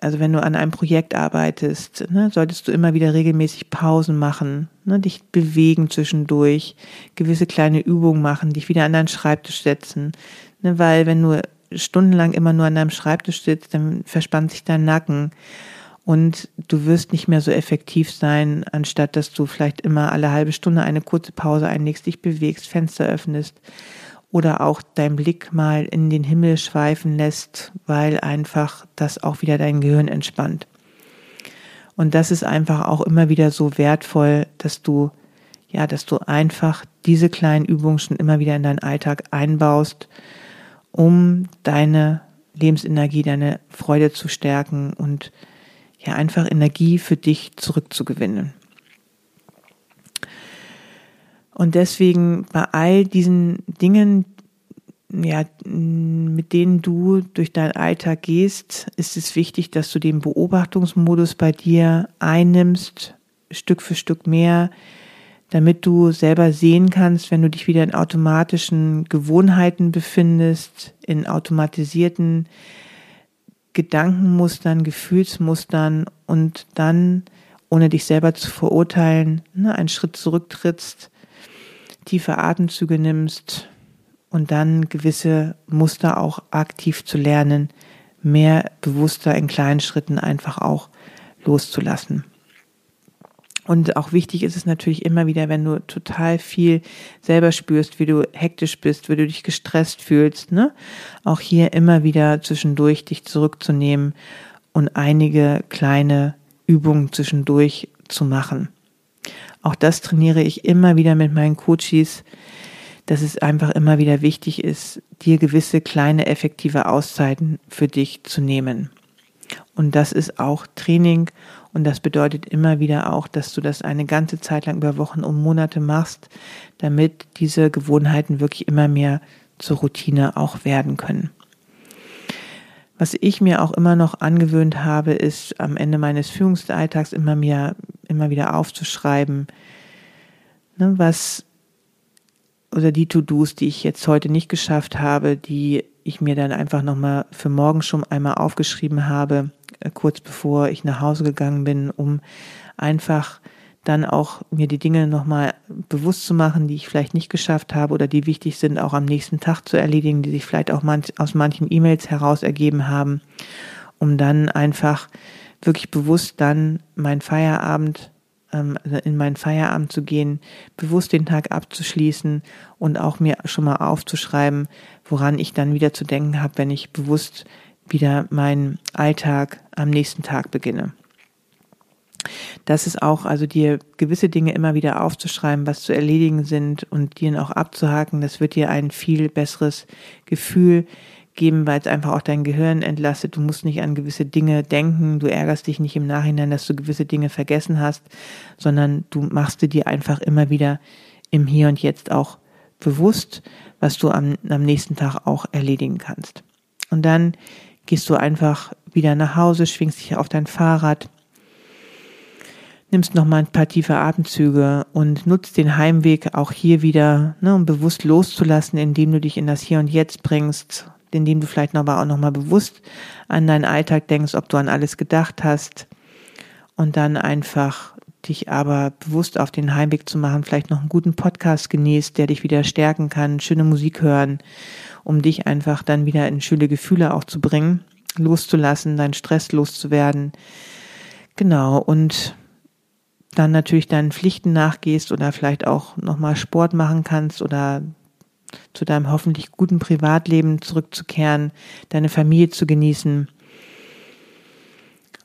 also wenn du an einem Projekt arbeitest, ne, solltest du immer wieder regelmäßig Pausen machen, ne, dich bewegen zwischendurch, gewisse kleine Übungen machen, dich wieder an deinen Schreibtisch setzen. Ne, weil wenn du stundenlang immer nur an deinem Schreibtisch sitzt, dann verspannt sich dein Nacken und du wirst nicht mehr so effektiv sein, anstatt dass du vielleicht immer alle halbe Stunde eine kurze Pause einlegst, dich bewegst, Fenster öffnest oder auch dein Blick mal in den Himmel schweifen lässt, weil einfach das auch wieder dein Gehirn entspannt. Und das ist einfach auch immer wieder so wertvoll, dass du, ja, dass du einfach diese kleinen Übungen schon immer wieder in deinen Alltag einbaust, um deine Lebensenergie, deine Freude zu stärken und ja, einfach Energie für dich zurückzugewinnen. Und deswegen bei all diesen Dingen, ja, mit denen du durch deinen Alltag gehst, ist es wichtig, dass du den Beobachtungsmodus bei dir einnimmst, Stück für Stück mehr, damit du selber sehen kannst, wenn du dich wieder in automatischen Gewohnheiten befindest, in automatisierten Gedankenmustern, Gefühlsmustern und dann, ohne dich selber zu verurteilen, ne, einen Schritt zurücktrittst tiefe Atemzüge nimmst und dann gewisse Muster auch aktiv zu lernen, mehr bewusster in kleinen Schritten einfach auch loszulassen. Und auch wichtig ist es natürlich immer wieder, wenn du total viel selber spürst, wie du hektisch bist, wie du dich gestresst fühlst, ne? Auch hier immer wieder zwischendurch dich zurückzunehmen und einige kleine Übungen zwischendurch zu machen. Auch das trainiere ich immer wieder mit meinen Coaches, dass es einfach immer wieder wichtig ist, dir gewisse kleine effektive Auszeiten für dich zu nehmen. Und das ist auch Training und das bedeutet immer wieder auch, dass du das eine ganze Zeit lang über Wochen und Monate machst, damit diese Gewohnheiten wirklich immer mehr zur Routine auch werden können. Was ich mir auch immer noch angewöhnt habe, ist am Ende meines Führungsalltags immer mehr immer wieder aufzuschreiben, ne, was oder die To-Dos, die ich jetzt heute nicht geschafft habe, die ich mir dann einfach nochmal für morgen schon einmal aufgeschrieben habe, äh, kurz bevor ich nach Hause gegangen bin, um einfach dann auch mir die Dinge nochmal bewusst zu machen, die ich vielleicht nicht geschafft habe oder die wichtig sind, auch am nächsten Tag zu erledigen, die sich vielleicht auch manch, aus manchen E-Mails heraus ergeben haben, um dann einfach wirklich bewusst dann mein Feierabend ähm, also in meinen Feierabend zu gehen, bewusst den Tag abzuschließen und auch mir schon mal aufzuschreiben, woran ich dann wieder zu denken habe, wenn ich bewusst wieder meinen Alltag am nächsten Tag beginne. Das ist auch, also dir gewisse Dinge immer wieder aufzuschreiben, was zu erledigen sind und dir auch abzuhaken, das wird dir ein viel besseres Gefühl geben, weil es einfach auch dein Gehirn entlastet. Du musst nicht an gewisse Dinge denken. Du ärgerst dich nicht im Nachhinein, dass du gewisse Dinge vergessen hast, sondern du machst dir einfach immer wieder im Hier und Jetzt auch bewusst, was du am, am nächsten Tag auch erledigen kannst. Und dann gehst du einfach wieder nach Hause, schwingst dich auf dein Fahrrad, nimmst noch mal ein paar tiefe Atemzüge und nutzt den Heimweg auch hier wieder, ne, um bewusst loszulassen, indem du dich in das Hier und Jetzt bringst indem du vielleicht aber auch nochmal bewusst an deinen Alltag denkst, ob du an alles gedacht hast und dann einfach dich aber bewusst auf den Heimweg zu machen, vielleicht noch einen guten Podcast genießt, der dich wieder stärken kann, schöne Musik hören, um dich einfach dann wieder in schöne Gefühle auch zu bringen, loszulassen, deinen Stress loszuwerden. Genau, und dann natürlich deinen Pflichten nachgehst oder vielleicht auch nochmal Sport machen kannst oder zu deinem hoffentlich guten Privatleben zurückzukehren, deine Familie zu genießen.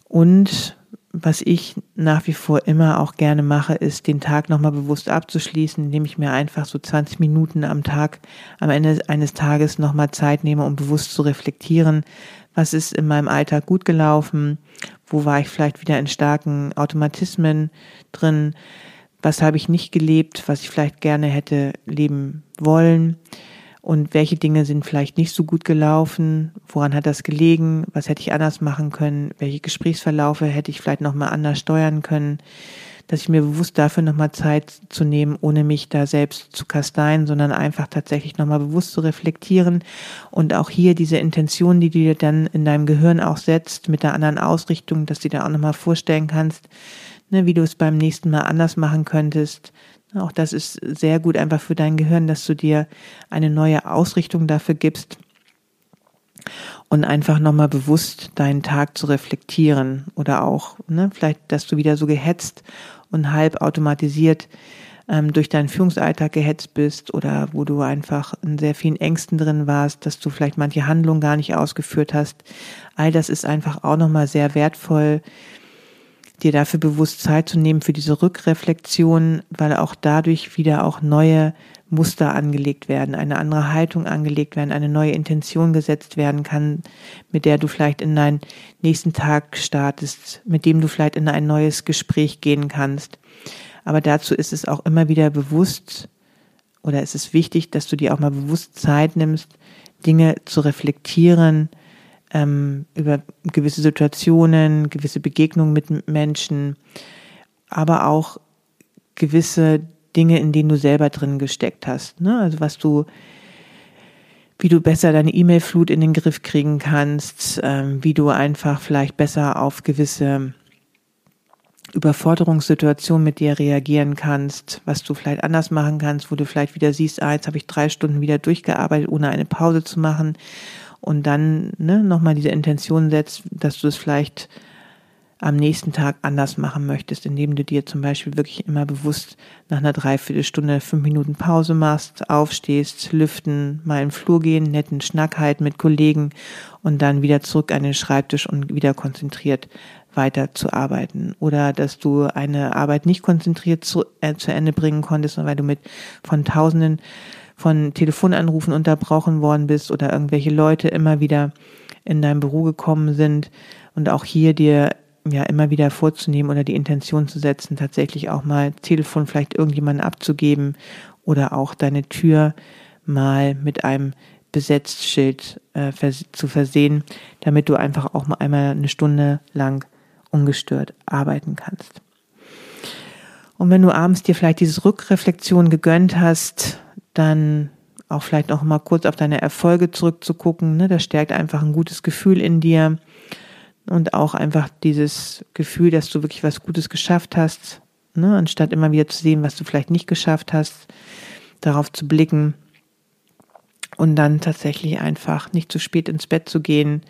Und was ich nach wie vor immer auch gerne mache, ist, den Tag nochmal bewusst abzuschließen, indem ich mir einfach so 20 Minuten am Tag, am Ende eines Tages nochmal Zeit nehme, um bewusst zu reflektieren, was ist in meinem Alltag gut gelaufen, wo war ich vielleicht wieder in starken Automatismen drin, was habe ich nicht gelebt, was ich vielleicht gerne hätte leben wollen? Und welche Dinge sind vielleicht nicht so gut gelaufen, woran hat das gelegen, was hätte ich anders machen können, welche Gesprächsverlaufe hätte ich vielleicht nochmal anders steuern können, dass ich mir bewusst dafür nochmal Zeit zu nehmen, ohne mich da selbst zu kasteien, sondern einfach tatsächlich nochmal bewusst zu reflektieren und auch hier diese Intention, die du dir dann in deinem Gehirn auch setzt, mit der anderen Ausrichtung, dass du dir auch nochmal vorstellen kannst, ne, wie du es beim nächsten Mal anders machen könntest. Auch das ist sehr gut einfach für dein Gehirn, dass du dir eine neue Ausrichtung dafür gibst und einfach nochmal bewusst deinen Tag zu reflektieren oder auch, ne, vielleicht, dass du wieder so gehetzt und halb automatisiert ähm, durch deinen Führungsalltag gehetzt bist oder wo du einfach in sehr vielen Ängsten drin warst, dass du vielleicht manche Handlungen gar nicht ausgeführt hast. All das ist einfach auch nochmal sehr wertvoll, dir dafür bewusst Zeit zu nehmen für diese Rückreflexion, weil auch dadurch wieder auch neue Muster angelegt werden, eine andere Haltung angelegt werden, eine neue Intention gesetzt werden kann, mit der du vielleicht in deinen nächsten Tag startest, mit dem du vielleicht in ein neues Gespräch gehen kannst. Aber dazu ist es auch immer wieder bewusst oder ist es wichtig, dass du dir auch mal bewusst Zeit nimmst, Dinge zu reflektieren, ähm, über gewisse Situationen, gewisse Begegnungen mit Menschen, aber auch gewisse Dinge, in denen du selber drin gesteckt hast. Ne? Also was du, wie du besser deine E-Mail-Flut in den Griff kriegen kannst, ähm, wie du einfach vielleicht besser auf gewisse Überforderungssituationen mit dir reagieren kannst, was du vielleicht anders machen kannst, wo du vielleicht wieder siehst, ah, jetzt habe ich drei Stunden wieder durchgearbeitet, ohne eine Pause zu machen und dann ne, nochmal diese Intention setzt, dass du es vielleicht am nächsten Tag anders machen möchtest, indem du dir zum Beispiel wirklich immer bewusst nach einer Dreiviertelstunde fünf Minuten Pause machst, aufstehst, lüften, mal im Flur gehen, netten Schnack halten mit Kollegen und dann wieder zurück an den Schreibtisch und wieder konzentriert weiter zu arbeiten. Oder dass du eine Arbeit nicht konzentriert zu, äh, zu Ende bringen konntest, weil du mit von Tausenden von Telefonanrufen unterbrochen worden bist oder irgendwelche Leute immer wieder in dein Büro gekommen sind und auch hier dir ja immer wieder vorzunehmen oder die Intention zu setzen, tatsächlich auch mal Telefon vielleicht irgendjemanden abzugeben oder auch deine Tür mal mit einem Besetzschild äh, vers zu versehen, damit du einfach auch mal einmal eine Stunde lang ungestört arbeiten kannst. Und wenn du abends dir vielleicht diese Rückreflexion gegönnt hast, dann auch vielleicht noch mal kurz auf deine Erfolge zurückzugucken, ne, das stärkt einfach ein gutes Gefühl in dir und auch einfach dieses Gefühl, dass du wirklich was Gutes geschafft hast, ne, anstatt immer wieder zu sehen, was du vielleicht nicht geschafft hast, darauf zu blicken und dann tatsächlich einfach nicht zu spät ins Bett zu gehen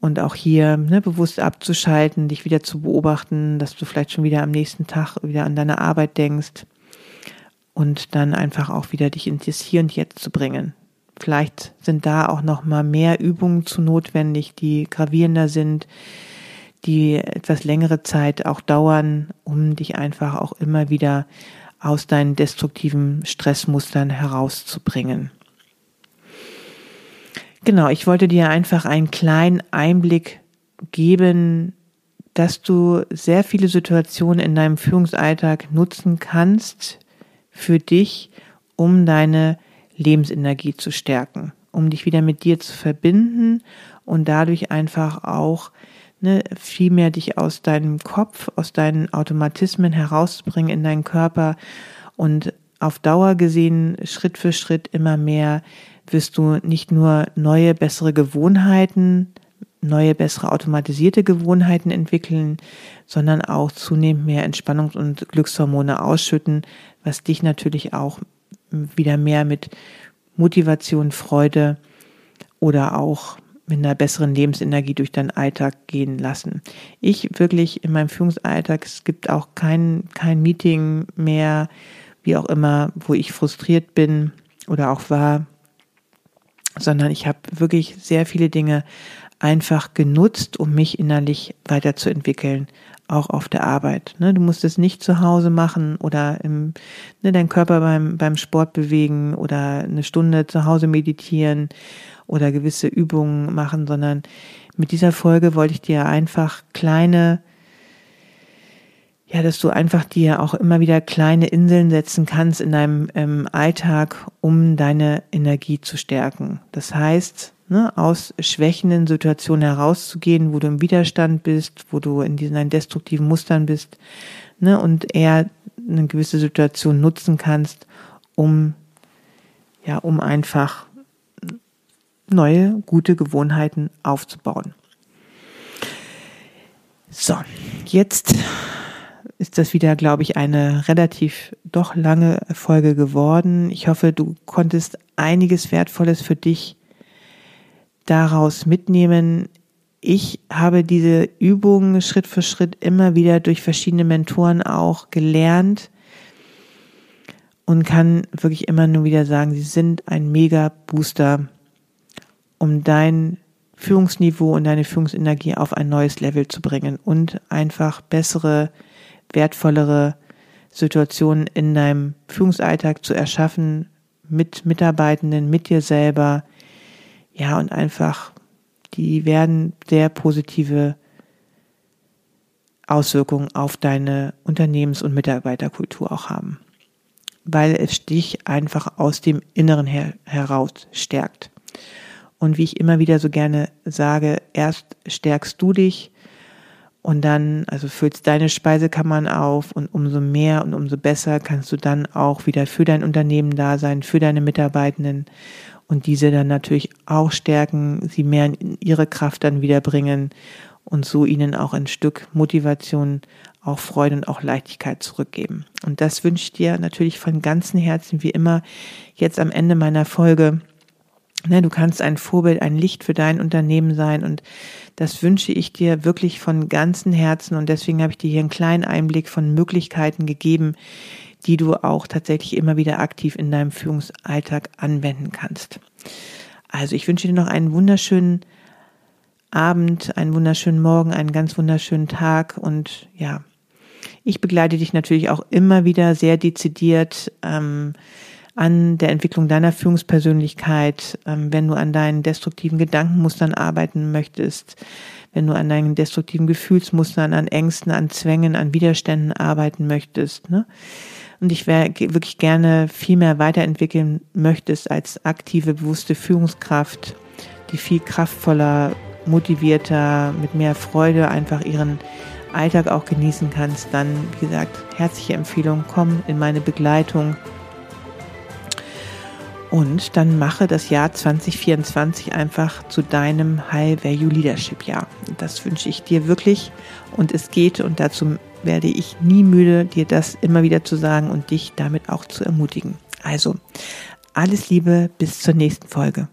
und auch hier ne, bewusst abzuschalten, dich wieder zu beobachten, dass du vielleicht schon wieder am nächsten Tag wieder an deine Arbeit denkst und dann einfach auch wieder dich ins Hier und Jetzt zu bringen. Vielleicht sind da auch noch mal mehr Übungen zu notwendig, die gravierender sind, die etwas längere Zeit auch dauern, um dich einfach auch immer wieder aus deinen destruktiven Stressmustern herauszubringen. Genau, ich wollte dir einfach einen kleinen Einblick geben, dass du sehr viele Situationen in deinem Führungsalltag nutzen kannst für dich, um deine Lebensenergie zu stärken, um dich wieder mit dir zu verbinden und dadurch einfach auch ne, viel mehr dich aus deinem Kopf, aus deinen Automatismen herauszubringen in deinen Körper und auf Dauer gesehen Schritt für Schritt immer mehr wirst du nicht nur neue, bessere Gewohnheiten, neue, bessere automatisierte Gewohnheiten entwickeln, sondern auch zunehmend mehr Entspannungs- und Glückshormone ausschütten, was dich natürlich auch wieder mehr mit Motivation, Freude oder auch mit einer besseren Lebensenergie durch deinen Alltag gehen lassen. Ich wirklich in meinem Führungsalltag, es gibt auch kein, kein Meeting mehr, wie auch immer, wo ich frustriert bin oder auch war, sondern ich habe wirklich sehr viele Dinge einfach genutzt, um mich innerlich weiterzuentwickeln, auch auf der Arbeit. Ne? Du musst es nicht zu Hause machen oder im, ne, deinen Körper beim, beim Sport bewegen oder eine Stunde zu Hause meditieren oder gewisse Übungen machen, sondern mit dieser Folge wollte ich dir einfach kleine, ja, dass du einfach dir auch immer wieder kleine Inseln setzen kannst in deinem ähm, Alltag, um deine Energie zu stärken. Das heißt, ne, aus schwächenden Situationen herauszugehen, wo du im Widerstand bist, wo du in diesen destruktiven Mustern bist, ne, und eher eine gewisse Situation nutzen kannst, um, ja, um einfach neue, gute Gewohnheiten aufzubauen. So, jetzt ist das wieder, glaube ich, eine relativ doch lange Folge geworden. Ich hoffe, du konntest einiges Wertvolles für dich daraus mitnehmen. Ich habe diese Übungen Schritt für Schritt immer wieder durch verschiedene Mentoren auch gelernt und kann wirklich immer nur wieder sagen, sie sind ein mega Booster, um dein Führungsniveau und deine Führungsenergie auf ein neues Level zu bringen und einfach bessere, wertvollere Situationen in deinem Führungsalltag zu erschaffen, mit Mitarbeitenden, mit dir selber, ja, und einfach, die werden sehr positive Auswirkungen auf deine Unternehmens- und Mitarbeiterkultur auch haben, weil es dich einfach aus dem Inneren her heraus stärkt. Und wie ich immer wieder so gerne sage, erst stärkst du dich und dann, also füllst deine Speisekammern auf und umso mehr und umso besser kannst du dann auch wieder für dein Unternehmen da sein, für deine Mitarbeitenden und diese dann natürlich auch stärken, sie mehr in ihre Kraft dann wiederbringen und so ihnen auch ein Stück Motivation, auch Freude und auch Leichtigkeit zurückgeben. Und das wünsche ich dir natürlich von ganzem Herzen, wie immer, jetzt am Ende meiner Folge Ne, du kannst ein Vorbild, ein Licht für dein Unternehmen sein und das wünsche ich dir wirklich von ganzem Herzen und deswegen habe ich dir hier einen kleinen Einblick von Möglichkeiten gegeben, die du auch tatsächlich immer wieder aktiv in deinem Führungsalltag anwenden kannst. Also ich wünsche dir noch einen wunderschönen Abend, einen wunderschönen Morgen, einen ganz wunderschönen Tag und ja, ich begleite dich natürlich auch immer wieder sehr dezidiert. Ähm, an der Entwicklung deiner Führungspersönlichkeit, ähm, wenn du an deinen destruktiven Gedankenmustern arbeiten möchtest, wenn du an deinen destruktiven Gefühlsmustern, an Ängsten, an Zwängen, an Widerständen arbeiten möchtest. Ne? Und ich wäre wirklich gerne viel mehr weiterentwickeln möchtest als aktive, bewusste Führungskraft, die viel kraftvoller, motivierter, mit mehr Freude einfach ihren Alltag auch genießen kannst, dann, wie gesagt, herzliche Empfehlung, komm in meine Begleitung und dann mache das Jahr 2024 einfach zu deinem High Value Leadership Jahr. Das wünsche ich dir wirklich und es geht und dazu werde ich nie müde, dir das immer wieder zu sagen und dich damit auch zu ermutigen. Also, alles Liebe, bis zur nächsten Folge.